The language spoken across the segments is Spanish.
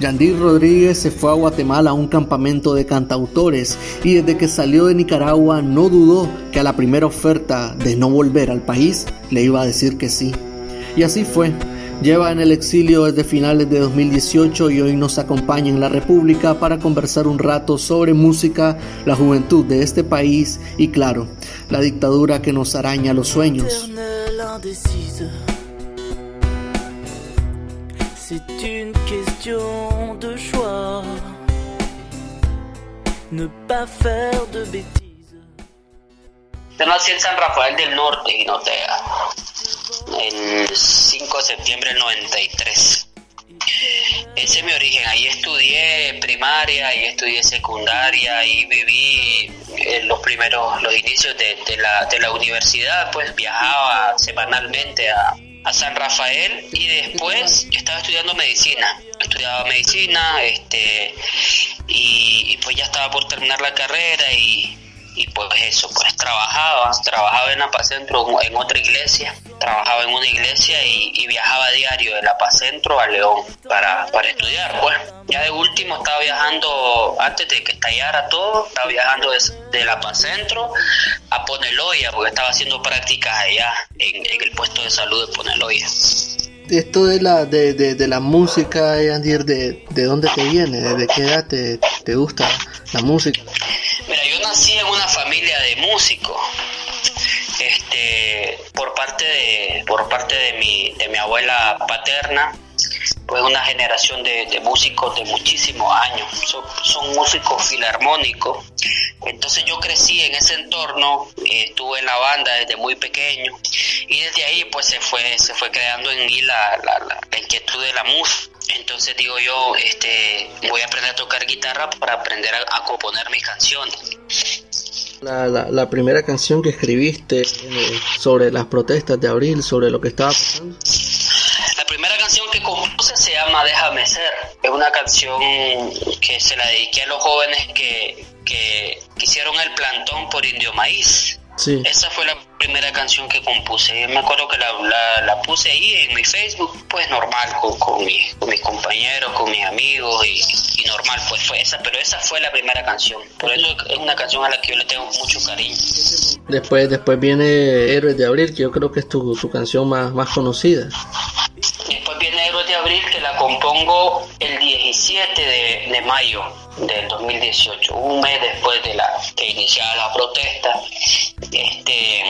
Yandir Rodríguez se fue a Guatemala a un campamento de cantautores y desde que salió de Nicaragua no dudó que a la primera oferta de no volver al país le iba a decir que sí. Y así fue. Lleva en el exilio desde finales de 2018 y hoy nos acompaña en la República para conversar un rato sobre música, la juventud de este país y claro, la dictadura que nos araña los sueños. De choix. Ne pas faire de bêtises. Yo nací en San Rafael del Norte, Guinotea, el 5 de septiembre del 93. Ese es mi origen. Ahí estudié primaria, ahí estudié secundaria, ahí viví eh, los primeros, los inicios de, la, de la universidad, pues viajaba semanalmente a, a San Rafael y después estaba estudiando medicina. Estudiaba medicina, este, y, pues ya estaba por terminar la carrera y, y pues eso, pues trabajaba, trabajaba en Apacentro, en otra iglesia, trabajaba en una iglesia y, viajaba diario de Apacentro a León para, para estudiar, pues. Ya de último estaba viajando, antes de que estallara todo, estaba viajando de, la Apacentro a Poneloya, porque estaba haciendo prácticas allá, en, el puesto de salud de Poneloya esto de la de, de, la música, Andir, de, de dónde te viene? ¿De qué edad te, te gusta la música? Mira, yo nací en una familia de músicos. Este, por parte de por parte de mi de mi abuela paterna, pues una generación de, músicos de muchísimos años, son, músicos filarmónicos. Entonces yo crecí en ese entorno, eh, estuve en la banda desde muy pequeño y desde ahí pues se fue, se fue creando en mí la, la, inquietud de la música. Entonces digo yo, este, voy a aprender a tocar guitarra para aprender a, componer mis canciones. La, la, primera canción que escribiste eh, sobre las protestas de abril, sobre lo que estaba pasando primera canción que compuse se llama Déjame ser. Es una canción que se la dediqué a los jóvenes que, que, hicieron el plantón por Indio Maíz. Sí. Esa fue la primera canción que compuse. Yo me acuerdo que la, la, puse ahí en mi Facebook, pues normal, con, con, con mis compañeros, con mis amigos y, y, normal, pues fue esa. Pero esa fue la primera canción. Por eso es una canción a la que yo le tengo mucho cariño. Después, después viene Héroes de Abril, que yo creo que es tu, tu canción más, más conocida. Después viene Héroes de Abril, que la compongo el 17 de, mayo del 2018, un mes después de la que iniciaba la protesta. Este,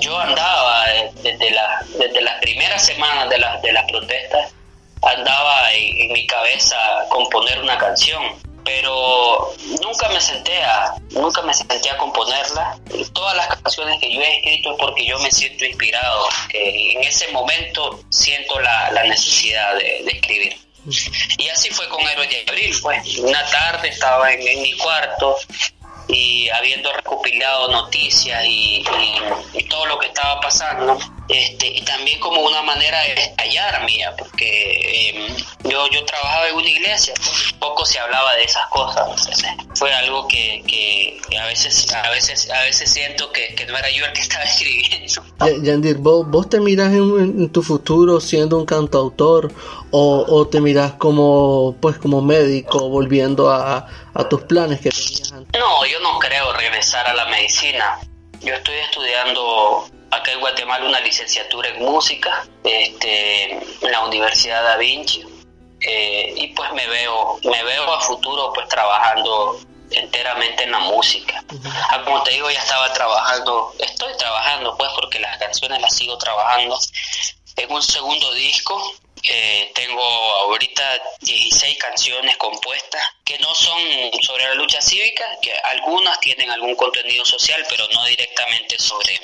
yo andaba desde, la, desde las primeras semanas de, la, de las protestas, andaba en, en mi cabeza componer una canción pero nunca me senté a nunca me senté a componerla. Todas las canciones que yo he escrito es porque yo me siento inspirado en ese momento siento la, necesidad de, escribir. Y así fue con Héroes de Abril fue una tarde estaba en, mi cuarto y habiendo recopilado noticias y, todo lo que estaba pasando este, y también como una manera de estallar mía, porque em, yo, yo trabajaba en una iglesia, pues, poco se hablaba de esas cosas, fue algo que, que, a veces a veces a veces siento que, no era yo el que estaba escribiendo. Yandir, ¿vos, vos te mirás en, tu futuro siendo un cantautor o, o, te mirás como pues como médico volviendo a, a tus planes que? No, yo no creo regresar a la medicina. Yo estoy estudiando acá en Guatemala una licenciatura en música este, en la Universidad Da Vinci eh, y pues me veo me veo a futuro pues trabajando enteramente en la música. Ah, como te digo, ya estaba trabajando, estoy trabajando pues porque las canciones las sigo trabajando en un segundo disco eh, tengo ahorita 16 canciones compuestas que no son sobre la lucha cívica, que algunas tienen algún contenido social, pero no directamente sobre,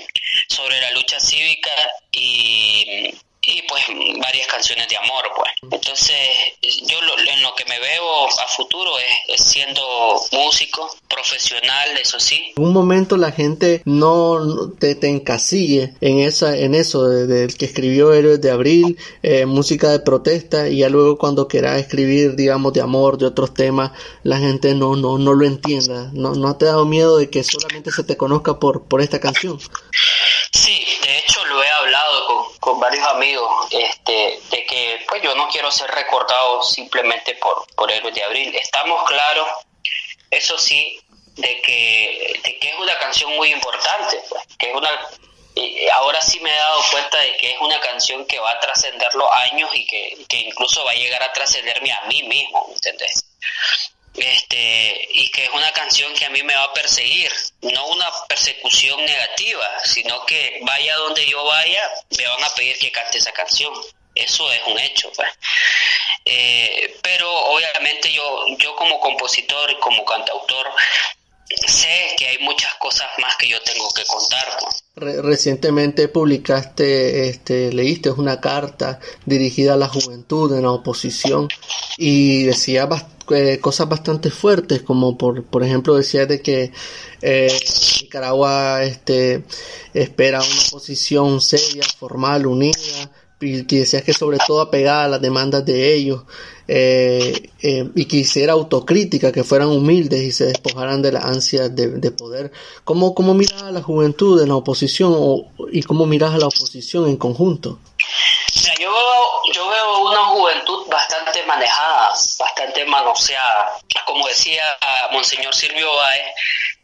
sobre la lucha cívica y y pues varias canciones de amor pues. Entonces yo en lo que me veo a futuro es, siendo músico profesional eso sí. En un momento la gente no te, te encasille en esa en eso del que escribió Héroes de Abril eh, música de protesta y ya luego cuando quiera escribir digamos de amor de otros temas la gente no no no lo entienda. No no te ha dado miedo de que solamente se te conozca por por esta canción. Sí de hecho lo he hablado con varios amigos este, de que pues yo no quiero ser recordado simplemente por, por Héroes de Abril. Estamos claros, eso sí, de que, de que es una canción muy importante, pues, que es una ahora sí me he dado cuenta de que es una canción que va a trascender los años y que, que incluso va a llegar a trascenderme a mí mismo, ¿entendés? Este y que es una canción que a mí me va a perseguir, no una persecución negativa, sino que vaya donde yo vaya, me van a pedir que cante esa canción. Eso es un hecho, pues. Eh, pero obviamente yo, yo como compositor y como cantautor sé que hay muchas cosas más que yo tengo que contar. Pues. recientemente publicaste, este, leíste una carta dirigida a la juventud en la oposición y decía eh, cosas bastante fuertes, como por, por ejemplo decía de que eh, Nicaragua este, espera una oposición seria, formal, unida, y que decías que sobre todo apegada a las demandas de ellos eh, y que hiciera autocrítica, que fueran humildes y se despojaran de la ansia de, poder. ¿Cómo, ¿Cómo miras a la juventud en la oposición y cómo miras a la oposición en conjunto? yo, veo, yo veo una juventud bastante manejada, bastante manoseada. Como decía Monseñor Silvio Báez,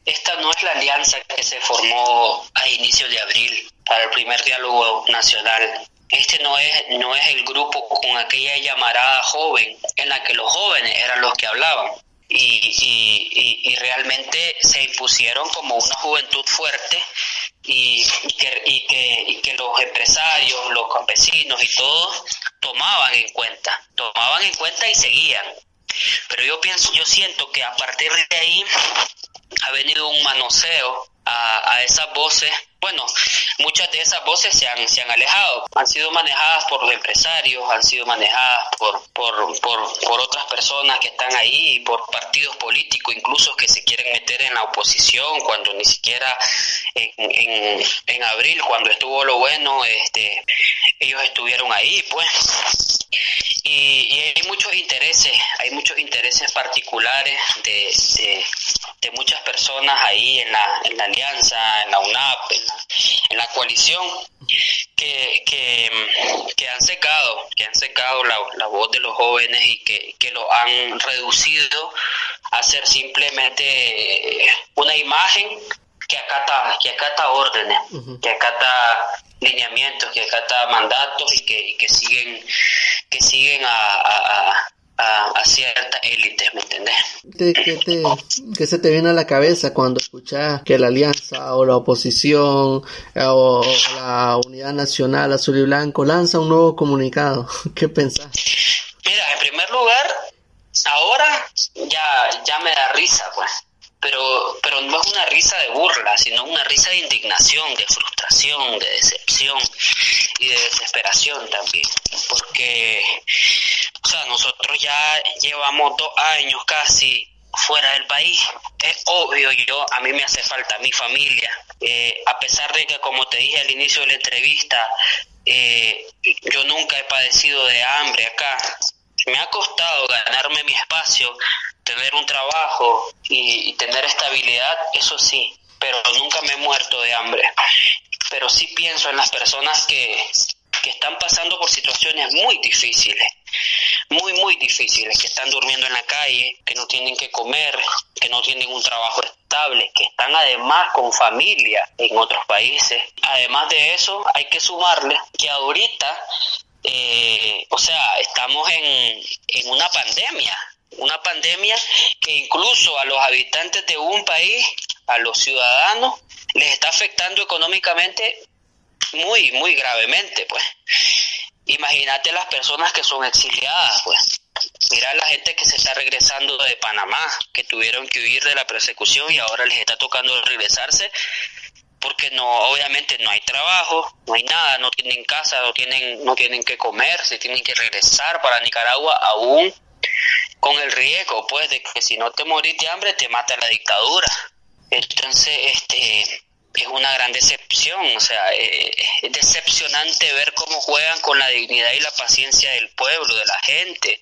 esta no es la alianza que se formó a inicios de abril para el primer diálogo nacional. Este no es, no es el grupo con aquella llamarada joven en la que los jóvenes eran los que hablaban. Y, y, y realmente se impusieron como una juventud fuerte y, que, y, que, y que los empresarios, los campesinos y todos tomaban en cuenta, tomaban en cuenta y seguían. Pero yo pienso, yo siento que a partir de ahí ha venido un manoseo a, a esas voces bueno, muchas de esas voces se han, se han alejado, han sido manejadas por los empresarios, han sido manejadas por, por, por, por otras personas que están ahí, por partidos políticos incluso que se quieren meter en la oposición cuando ni siquiera en, en, en abril, cuando estuvo lo bueno, este, ellos estuvieron ahí, pues. Y, y, hay muchos intereses, hay muchos intereses particulares de, de, de, muchas personas ahí en la, en la alianza, en la UNAP, en la, en la coalición que, que, han secado, que han secado la, la voz de los jóvenes y que, que lo han reducido a ser simplemente una imagen que acata, que acata órdenes, que acata lineamientos, que acata mandatos y que, y que siguen, que siguen a, a, ciertas élites, ¿me entendés? ¿Qué, se te viene a la cabeza cuando escuchas que la alianza o la oposición o la unidad nacional azul y blanco lanza un nuevo comunicado? ¿Qué pensás? Mira, en primer lugar, ahora ya, ya me da risa, pues. Pero, pero no es una risa de burla, sino una risa de indignación, de frustración, de decepción y de desesperación también. Porque o sea, nosotros ya llevamos dos años casi fuera del país. Es obvio, yo a mí me hace falta mi familia. Eh, a pesar de que, como te dije al inicio de la entrevista, eh, yo nunca he padecido de hambre acá. Me ha costado ganarme mi espacio, tener un trabajo y, y tener estabilidad, eso sí, pero nunca me he muerto de hambre. Pero sí pienso en las personas que, que están pasando por situaciones muy difíciles, muy, muy difíciles, que están durmiendo en la calle, que no tienen que comer, que no tienen un trabajo estable, que están además con familia en otros países. Además de eso, hay que sumarle que ahorita, eh, o sea, estamos en, en una pandemia, una pandemia que incluso a los habitantes de un país, a los ciudadanos, les está afectando económicamente muy, muy gravemente, pues. Imagínate las personas que son exiliadas, pues. Mira la gente que se está regresando de Panamá, que tuvieron que huir de la persecución y ahora les está tocando regresarse porque no obviamente no hay trabajo, no hay nada, no tienen casa, no tienen no tienen que comer, se tienen que regresar para Nicaragua aún con el riesgo pues de que si no te morís de hambre te mata la dictadura. Entonces, este es una gran decepción, o sea, eh, es decepcionante ver cómo juegan con la dignidad y la paciencia del pueblo, de la gente.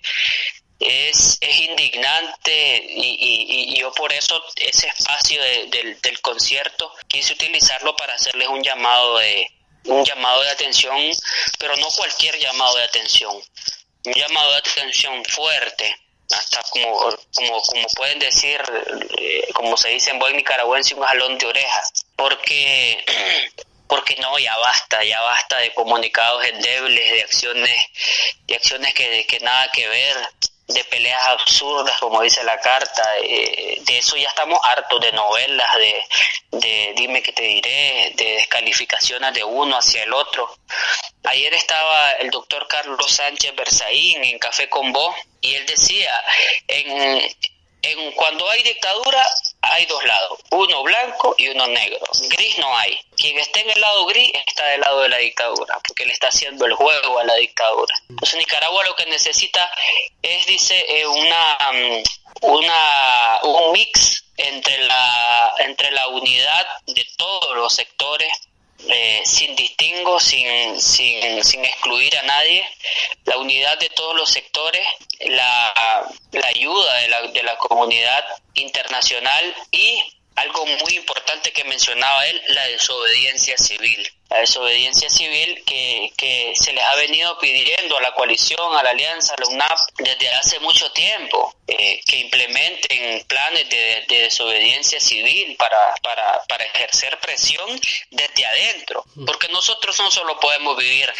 Es, es indignante y, yo por eso ese espacio del concierto quise utilizarlo para hacerles un llamado de, un llamado de atención, pero no cualquier llamado de atención, un llamado de atención fuerte, hasta como, como, como pueden decir, eh, como se dice en buen nicaragüense, un jalón de orejas, porque, porque no, ya basta, ya basta de comunicados endebles, de acciones, de acciones que, que nada que ver, de peleas absurdas, como dice la carta, eh, de eso ya estamos hartos de novelas, de, de dime que te diré, de descalificaciones de uno hacia el otro. Ayer estaba el doctor Carlos Sánchez Berzaín en Café con Vos y él decía, en, en cuando hay dictadura hay dos lados, uno blanco y uno negro. Gris no hay. Quien esté en el lado gris está del lado de la dictadura, porque le está haciendo el juego a la dictadura. Entonces Nicaragua lo que necesita es, dice, eh, una, mm, una, un mix entre la, entre la unidad de todos los sectores eh, sin distingo, sin, sin, sin, excluir a nadie, la unidad de todos los sectores, la, la ayuda de la, de la comunidad internacional y algo muy importante que mencionaba él, la desobediencia civil. La desobediencia civil que, que se les ha venido pidiendo a la coalición, a la alianza, a la UNAP desde hace mucho tiempo, eh, que implementen planes de, desobediencia civil para, para, para, ejercer presión desde adentro, porque nosotros no solo podemos vivir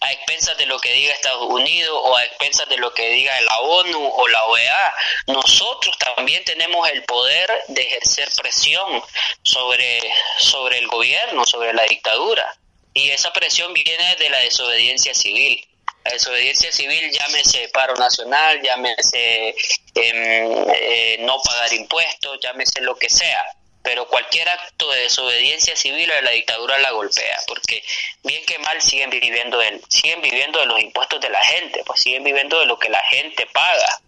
a expensas de lo que diga Estados Unidos o a expensas de lo que diga la ONU o la OEA, nosotros también tenemos el poder de ejercer presión sobre, sobre el gobierno, sobre la dictadura. Y esa presión viene de la desobediencia civil. La desobediencia civil, llámese paro nacional, llámese em, eh, no pagar impuestos, llámese lo que sea. Pero cualquier acto de desobediencia civil a la dictadura la golpea, porque bien que mal siguen viviendo de, siguen viviendo de los impuestos de la gente, pues siguen viviendo de lo que la gente paga.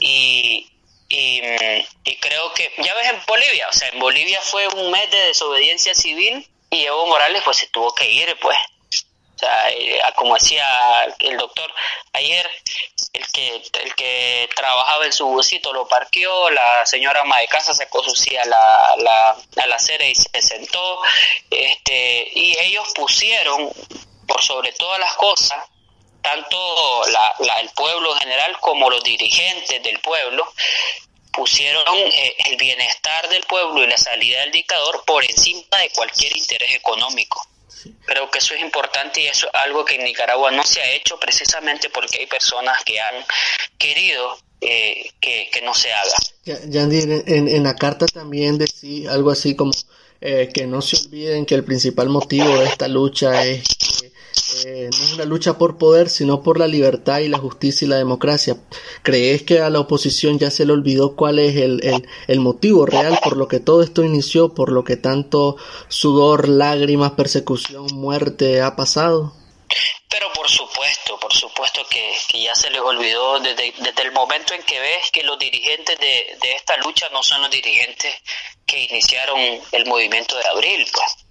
Y, y, y, creo que, ya ves en Bolivia, o sea, en Bolivia fue un mes de desobediencia civil y Evo Morales pues se tuvo que ir pues o sea eh, como decía el doctor ayer el que el que trabajaba en su busito lo parqueó la señora ama de casa sacó su silla a la, la, a la acera y se sentó este y ellos pusieron por sobre todas las cosas tanto la, el pueblo en general como los dirigentes del pueblo pusieron eh, el bienestar del pueblo y la salida del dictador por encima de cualquier interés económico. Creo que eso es importante y eso es algo que en Nicaragua no se ha hecho precisamente porque hay personas que han querido eh, que, no se haga. Yandy, en, en, la carta también decía algo así como eh, que no se olviden que el principal motivo de esta lucha es que eh, no es una lucha por poder, sino por la libertad y la justicia y la democracia. ¿Crees que a la oposición ya se le olvidó cuál es el, el, motivo real por lo que todo esto inició, por lo que tanto sudor, lágrimas, persecución, muerte ha pasado? Pero por supuesto, por supuesto que, ya se les olvidó desde, desde, el momento en que ves que los dirigentes de, de esta lucha no son los dirigentes que iniciaron el movimiento de abril, pues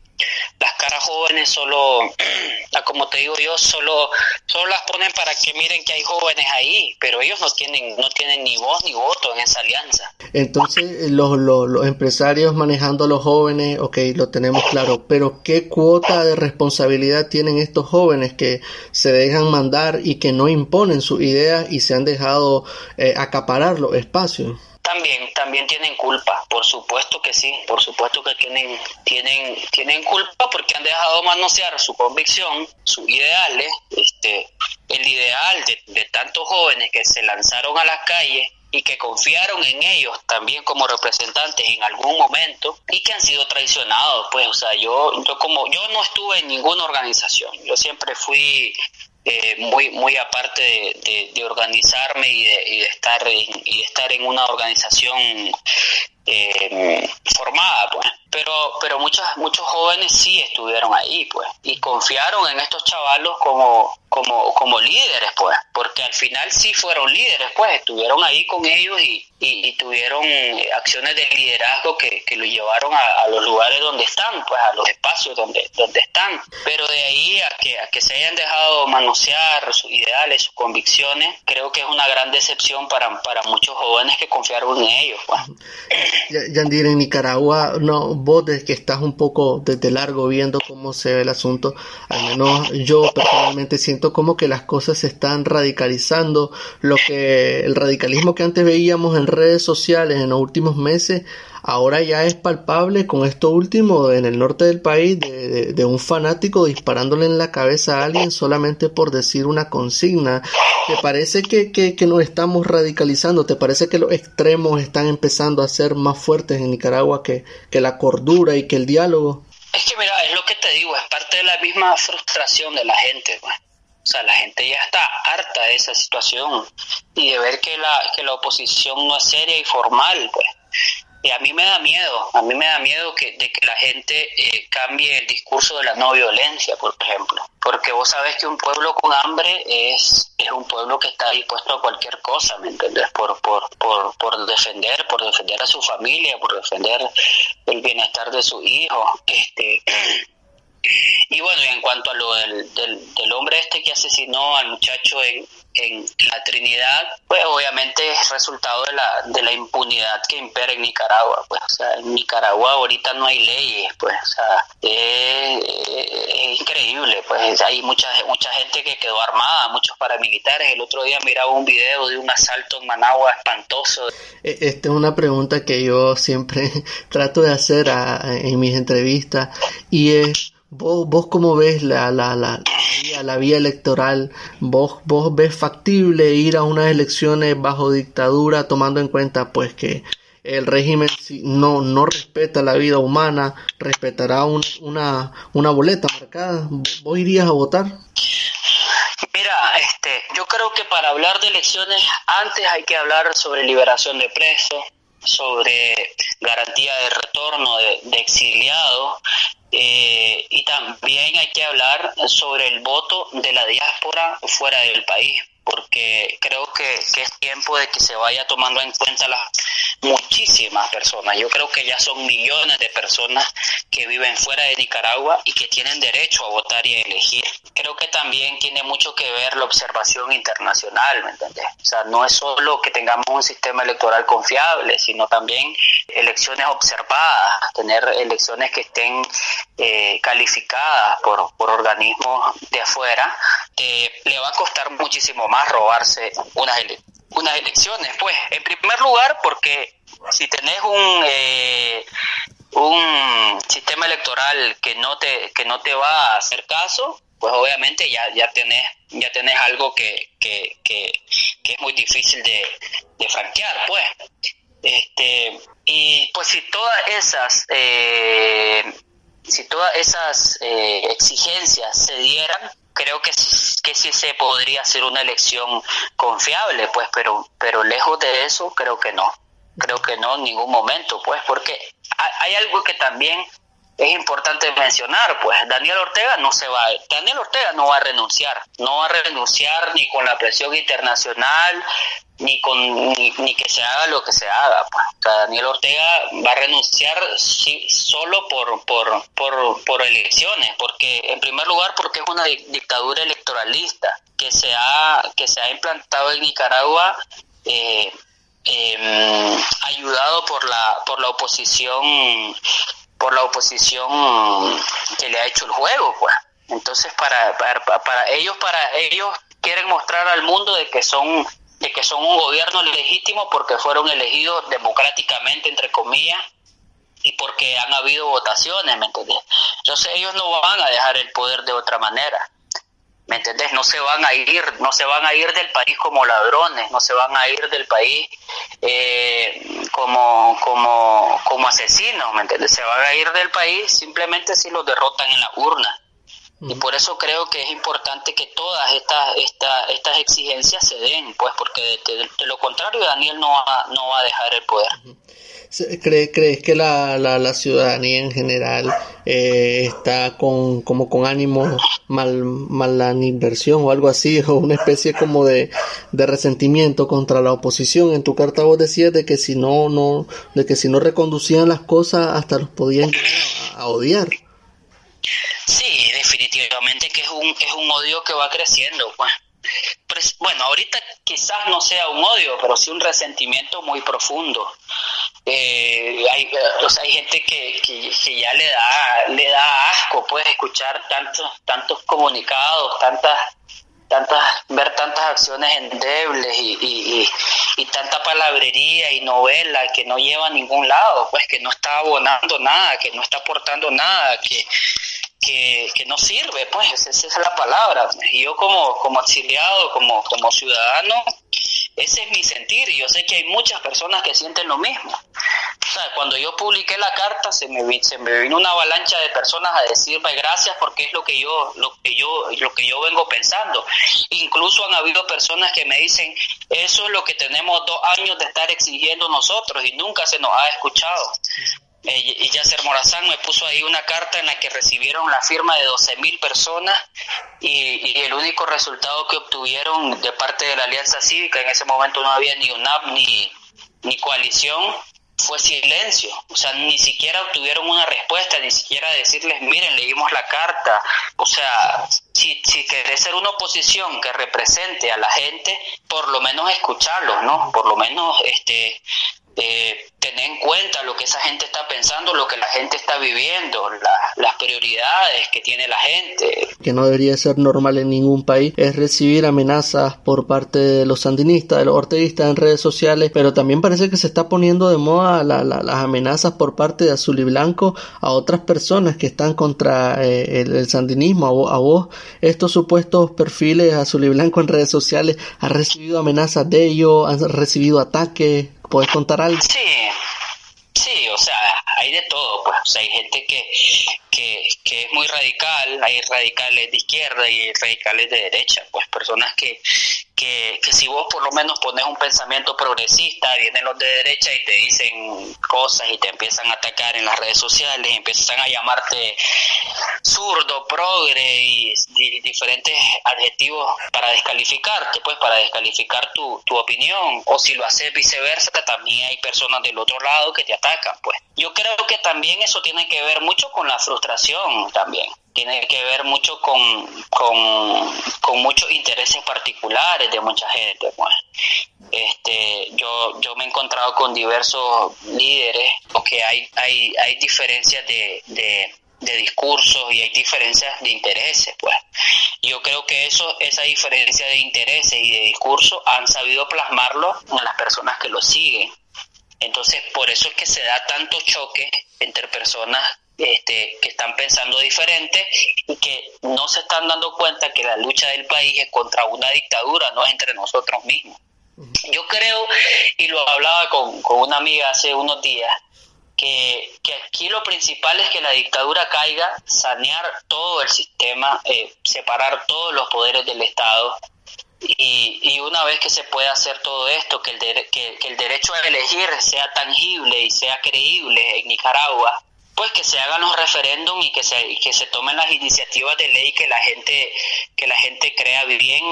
las caras jóvenes solo, como te digo yo, solo, solo las ponen para que miren que hay jóvenes ahí, pero ellos no tienen, no tienen ni voz ni voto en esa alianza. Entonces, los, los, los empresarios manejando a los jóvenes, ok, lo tenemos claro, pero ¿qué cuota de responsabilidad tienen estos jóvenes que se dejan mandar y que no imponen sus ideas y se han dejado eh, acaparar los espacios? También, también tienen culpa, por supuesto que sí, por supuesto que tienen, tienen, tienen culpa porque han dejado manosear su convicción, sus ideales, este, el ideal de, de tantos jóvenes que se lanzaron a las calles y que confiaron en ellos también como representantes en algún momento y que han sido traicionados pues o sea yo yo como yo no estuve en ninguna organización. Yo siempre fui eh, muy muy aparte de, organizarme y de, y de estar en, y de estar en una organización eh, formada pues. Pero pero muchos muchos jóvenes sí estuvieron ahí pues. Y confiaron en estos chavalos como como como líderes pues. Porque al final sí fueron líderes pues. Estuvieron ahí con ellos y, y, tuvieron eh, acciones de liderazgo que, que lo llevaron a, los lugares donde están pues a los espacios donde donde están. Pero de ahí a que a que se hayan dejado manosear sus ideales sus convicciones creo que es una gran decepción para para muchos jóvenes que confiaron en ellos pues. Yandir en Nicaragua no vos desde que estás un poco desde largo viendo cómo se ve el asunto, al menos yo personalmente siento como que las cosas se están radicalizando, lo que el radicalismo que antes veíamos en redes sociales en los últimos meses ahora ya es palpable con esto último en el norte del país de, un fanático disparándole en la cabeza a alguien solamente por decir una consigna. ¿Te parece que, que, nos estamos radicalizando? ¿Te parece que los extremos están empezando a ser más fuertes en Nicaragua que, que la cordura y que el diálogo? Es que mira, es lo que te digo, es parte de la misma frustración de la gente. Pues. O sea, la gente ya está harta de esa situación y de ver que la, que la oposición no es seria y formal, pues. A mí me da miedo, a mí me da miedo que, de que la gente eh, cambie el discurso de la no violencia, por ejemplo. Porque vos sabés que un pueblo con hambre es, es un pueblo que está dispuesto a cualquier cosa, ¿me entendés? Por, por, por, por defender, por defender a su familia, por defender el bienestar de su hijo. Este, y bueno, y en cuanto a lo del, del hombre este que asesinó al muchacho en, en la Trinidad, pues obviamente es resultado de la, de la impunidad que impera en Nicaragua. Pues, o sea, en Nicaragua ahorita no hay leyes, pues, o sea, es, increíble, pues hay mucha, mucha gente que quedó armada, muchos paramilitares. El otro día miraba un video de un asalto en Managua espantoso. E, esta es una pregunta que yo siempre trato de hacer en mis entrevistas y es ¿Vos, vos cómo ves la, la, la, vía, la vía electoral? ¿Vos, ¿Vos ves factible ir a unas elecciones bajo dictadura tomando en cuenta pues que el régimen no, no respeta la vida humana, respetará una, una boleta marcada? ¿Vos irías a votar? Mira, este, yo creo que para hablar de elecciones antes hay que hablar sobre liberación de presos, sobre garantía de retorno de, de exiliados eh, y también hay que hablar sobre el voto de la diáspora fuera del país porque creo que, es tiempo de que se vaya tomando en cuenta las muchísimas personas. Yo creo que ya son millones de personas que viven fuera de Nicaragua y que tienen derecho a votar y a elegir. Creo que también tiene mucho que ver la observación internacional, ¿me entiendes? O sea, no es solo que tengamos un sistema electoral confiable, sino también elecciones observadas, tener elecciones que estén eh, calificadas por, por organismos de afuera, que le va a costar muchísimo más robarse unas, unas elecciones. Pues, en primer lugar, porque si tenés un, eh, un sistema electoral que no te, que no te va a hacer caso, pues obviamente ya, ya tenés, ya tenés algo que, que, que, es muy difícil de, de franquear, pues. Este, y pues si todas esas eh, si todas esas eh, exigencias se dieran, creo que, que sí se podría hacer una elección confiable, pues, pero, pero lejos de eso creo que no. Creo que no en ningún momento, pues, porque hay algo que también es importante mencionar, pues Daniel Ortega no se va, Daniel Ortega no va a renunciar, no va a renunciar ni con la presión internacional, ni con ni, que se haga lo que se haga. Pues. Daniel Ortega va a renunciar sí, solo por, por, por, por, elecciones, porque en primer lugar porque es una dictadura electoralista que se ha, que se ha implantado en Nicaragua eh, em, ayudado por la, por la oposición por la oposición que le ha hecho el juego pues entonces para, para, para ellos para ellos quieren mostrar al mundo de que son de que son un gobierno legítimo porque fueron elegidos democráticamente, entre comillas, y porque han habido votaciones, ¿me entendés? Entonces ellos no van a dejar el poder de otra manera, ¿me entendés? No se van a ir, no se van a ir del país como ladrones, no se van a ir del país eh, como, como, como asesinos, ¿me entendés? Se van a ir del país simplemente si los derrotan en la urna. Y por eso creo que es importante que todas estas estas estas exigencias se den, pues porque de, lo contrario Daniel no va, no va a dejar el poder. ¿Crees, ¿Crees que la, la, la ciudadanía en general eh, está con como con ánimo mal, mala inversión o algo así o una especie como de, de resentimiento contra la oposición? En tu carta vos decías de que si no no de que si no reconducían las cosas hasta los podían a odiar. Sí, definitivamente que es un, es un odio que va creciendo, pues. bueno, ahorita quizás no sea un odio, pero sí un resentimiento muy profundo. eh, hay, hay gente que, que, ya le da le da asco pues escuchar tantos tantos comunicados tantas tantas ver tantas acciones endebles y, y, y, tanta palabrería y novela que no lleva a ningún lado pues que no está abonando nada que no está aportando nada que que, que no sirve, pues esa es la palabra. Y yo como, como exiliado, como, como ciudadano, ese es mi sentir y yo sé que hay muchas personas que sienten lo mismo. Cuando yo publiqué la carta se me, se me vino una avalancha de personas a decirme gracias porque es lo que yo lo que yo lo que yo vengo pensando. Incluso han habido personas que me dicen, "Eso es lo que tenemos dos años de estar exigiendo nosotros y nunca se nos ha escuchado." Eh, y Yasser Morazán me puso ahí una carta en la que recibieron la firma de 12 mil personas y, el único resultado que obtuvieron de parte de la Alianza Cívica, en ese momento no había ni UNAP ni, ni coalición, fue silencio. O sea, ni siquiera obtuvieron una respuesta, ni siquiera decirles, miren, leímos la carta. O sea, si, si querés ser una oposición que represente a la gente, por lo menos escucharlos, ¿no? Por lo menos este eh, tener en cuenta lo que esa gente está pensando, lo que la gente está viviendo, las prioridades que tiene la gente. Que no debería ser normal en ningún país es recibir amenazas por parte de los sandinistas, de los orteguistas en redes sociales, pero también parece que se está poniendo de moda las amenazas por parte de Azul y Blanco a otras personas que están contra eh, el, sandinismo, a a vos, estos supuestos perfiles Azul y Blanco en redes sociales, ¿has recibido amenazas de ellos? ¿Han recibido ataques? ¿Puedes contar algo? Sí, sí, o sea, hay de todo, pues, o sea, hay gente que, que, que es muy radical, hay radicales de izquierda y radicales de derecha, pues personas que, que, que si vos por lo menos pones un pensamiento progresista, vienen los de derecha y te dicen cosas y te empiezan a atacar en las redes sociales, empiezan a llamarte zurdo, progre y, diferentes adjetivos para descalificarte, pues para descalificar tu, tu opinión. O si lo haces viceversa, también hay personas del otro lado que te atacan, pues. Yo creo que también eso tiene que ver mucho con la frustración también tiene que ver mucho con, con, muchos intereses particulares de mucha gente. Pues. Este, yo, yo me he encontrado con diversos líderes porque hay, hay, hay diferencias de, de, discursos y hay diferencias de intereses. Pues. Yo creo que eso, esa diferencia de intereses y de discursos han sabido plasmarlo en las personas que lo siguen. Entonces, por eso es que se da tanto choque entre personas este, que están pensando diferente y que no se están dando cuenta que la lucha del país es contra una dictadura, no es entre nosotros mismos. Yo creo, y lo hablaba con, una amiga hace unos días, que, aquí lo principal es que la dictadura caiga, sanear todo el sistema, eh, separar todos los poderes del Estado. Y, y, una vez que se pueda hacer todo esto, que el, que el derecho a elegir sea tangible y sea creíble en Nicaragua, pues que se hagan los referéndums y que se que se tomen las iniciativas de ley que la gente que la gente crea bien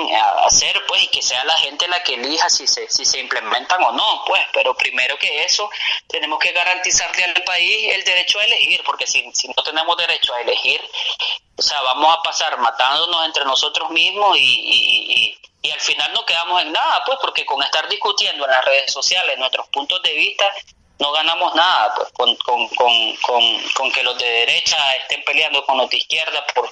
hacer pues y que sea la gente la que elija si se si se implementan o no pues. Pero primero que eso tenemos que garantizarle al país el derecho a elegir porque si, si no tenemos derecho a elegir o sea vamos a pasar matándonos entre nosotros mismos y, y, y y al final no quedamos en nada, pues porque con estar discutiendo en las redes sociales nuestros puntos de vista, no ganamos nada pues, con, con, con, con, que los de derecha estén peleando con los de izquierda por,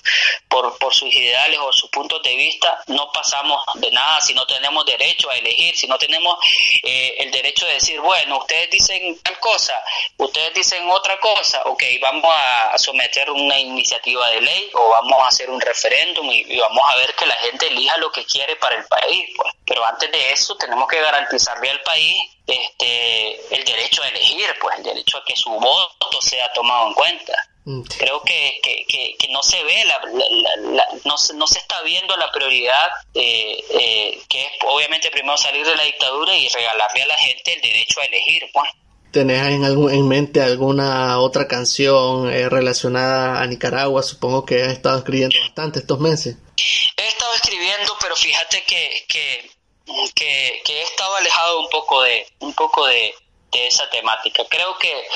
por, por sus ideales o sus puntos de vista, no pasamos de nada si no tenemos derecho a elegir, si no tenemos eh, el derecho de decir, bueno, ustedes dicen tal cosa, ustedes dicen otra cosa, ok, vamos a someter una iniciativa de ley o vamos a hacer un referéndum y, y vamos a ver que la gente elija lo que quiere para el país, pues. pero antes de eso tenemos que garantizarle al país este, el derecho a elegir, pues el derecho a que su voto sea tomado en cuenta. Mm. Creo que, que, que, no se ve, la, no, se, no se está viendo la prioridad, eh, eh, que es obviamente primero salir de la dictadura y regalarle a la gente el derecho a elegir. Pues. ¿Tenés en, algún, en mente alguna otra canción eh, relacionada a Nicaragua? Supongo que has estado escribiendo bastante estos meses. He estado escribiendo, pero fíjate que, que que, que he estado alejado un poco de, un poco de, esa temática. Creo que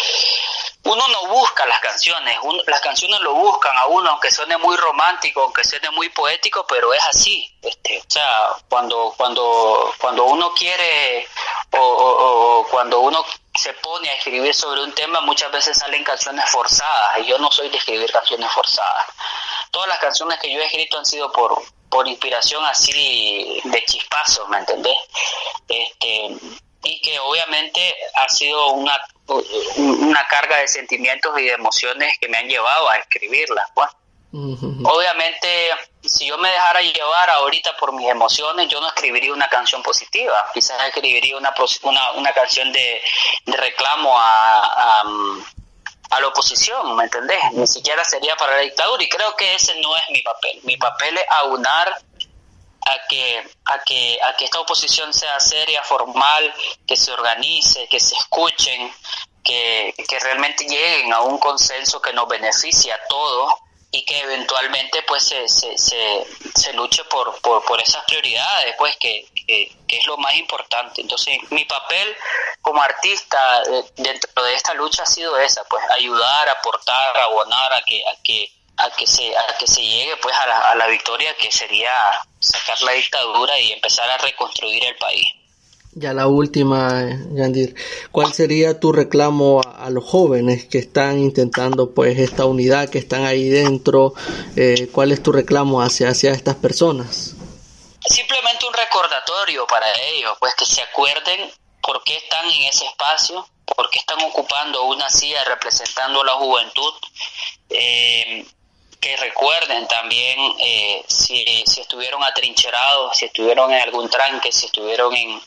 uno no busca las canciones, las canciones lo buscan a uno, aunque suene muy romántico, aunque suene muy poético, pero es así. Este, o sea, cuando, cuando, cuando uno quiere o, o, cuando uno se pone a escribir sobre un tema, muchas veces salen canciones forzadas, y yo no soy de escribir canciones forzadas. Todas las canciones que yo he escrito han sido por, por inspiración así de chispazos, ¿me entendés? Este, y que obviamente ha sido una, una carga de sentimientos y de emociones que me han llevado a escribirlas, pues. Obviamente, si yo me dejara llevar ahorita por mis emociones, yo no escribiría una canción positiva. Quizás escribiría una, una, una canción de, reclamo a, a, la oposición, ¿me entendés? Ni siquiera sería para la dictadura y creo que ese no es mi papel. Mi papel es aunar a que, a que, a que esta oposición sea seria, formal, que se organice, que se escuchen, que, que realmente lleguen a un consenso que nos beneficie a todos y que eventualmente pues se, se, se, luche por, por, por, esas prioridades pues que, que, es lo más importante entonces mi papel como artista eh, dentro lucha ha sido esa pues ayudar aportar abonar a que a que a que se a que se llegue pues a la, a la victoria que sería sacar la dictadura y empezar a reconstruir el país ya la última, Yandir, ¿cuál sería tu reclamo a, los jóvenes que están intentando pues esta unidad, que están ahí dentro? Eh, ¿Cuál es tu reclamo hacia, hacia estas personas? Simplemente un recordatorio para ellos, pues que se acuerden por qué están en ese espacio, por qué están ocupando una silla representando a la juventud. Eh, que recuerden también eh, si, estuvieron atrincherados, si estuvieron en algún tranque, si estuvieron en,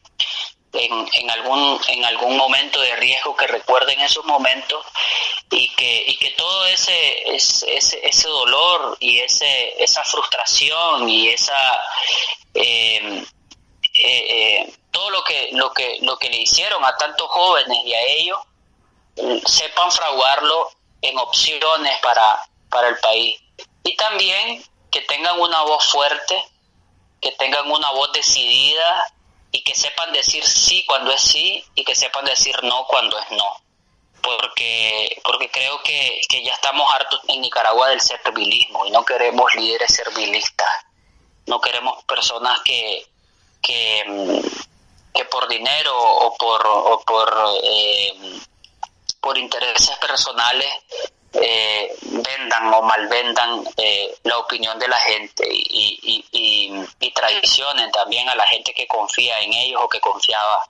en, algún en algún momento de riesgo que recuerden esos momentos y que y que todo ese ese, ese dolor y ese esa frustración y esa eh, todo lo que lo que lo que le hicieron a tantos jóvenes y a ellos sepan fraguarlo en opciones para para el país. Y también que tengan una voz fuerte, que tengan una voz decidida y que sepan decir sí cuando es sí y que sepan decir no cuando es no. Porque, porque creo que, que ya estamos hartos en Nicaragua del servilismo y no queremos líderes servilistas. No queremos personas que, que, que por dinero o por, o por, eh, por intereses personales eh, vendan o malvendan eh, la opinión de la gente y, y, y, y, traicionen también a la gente que confía en ellos o que confiaba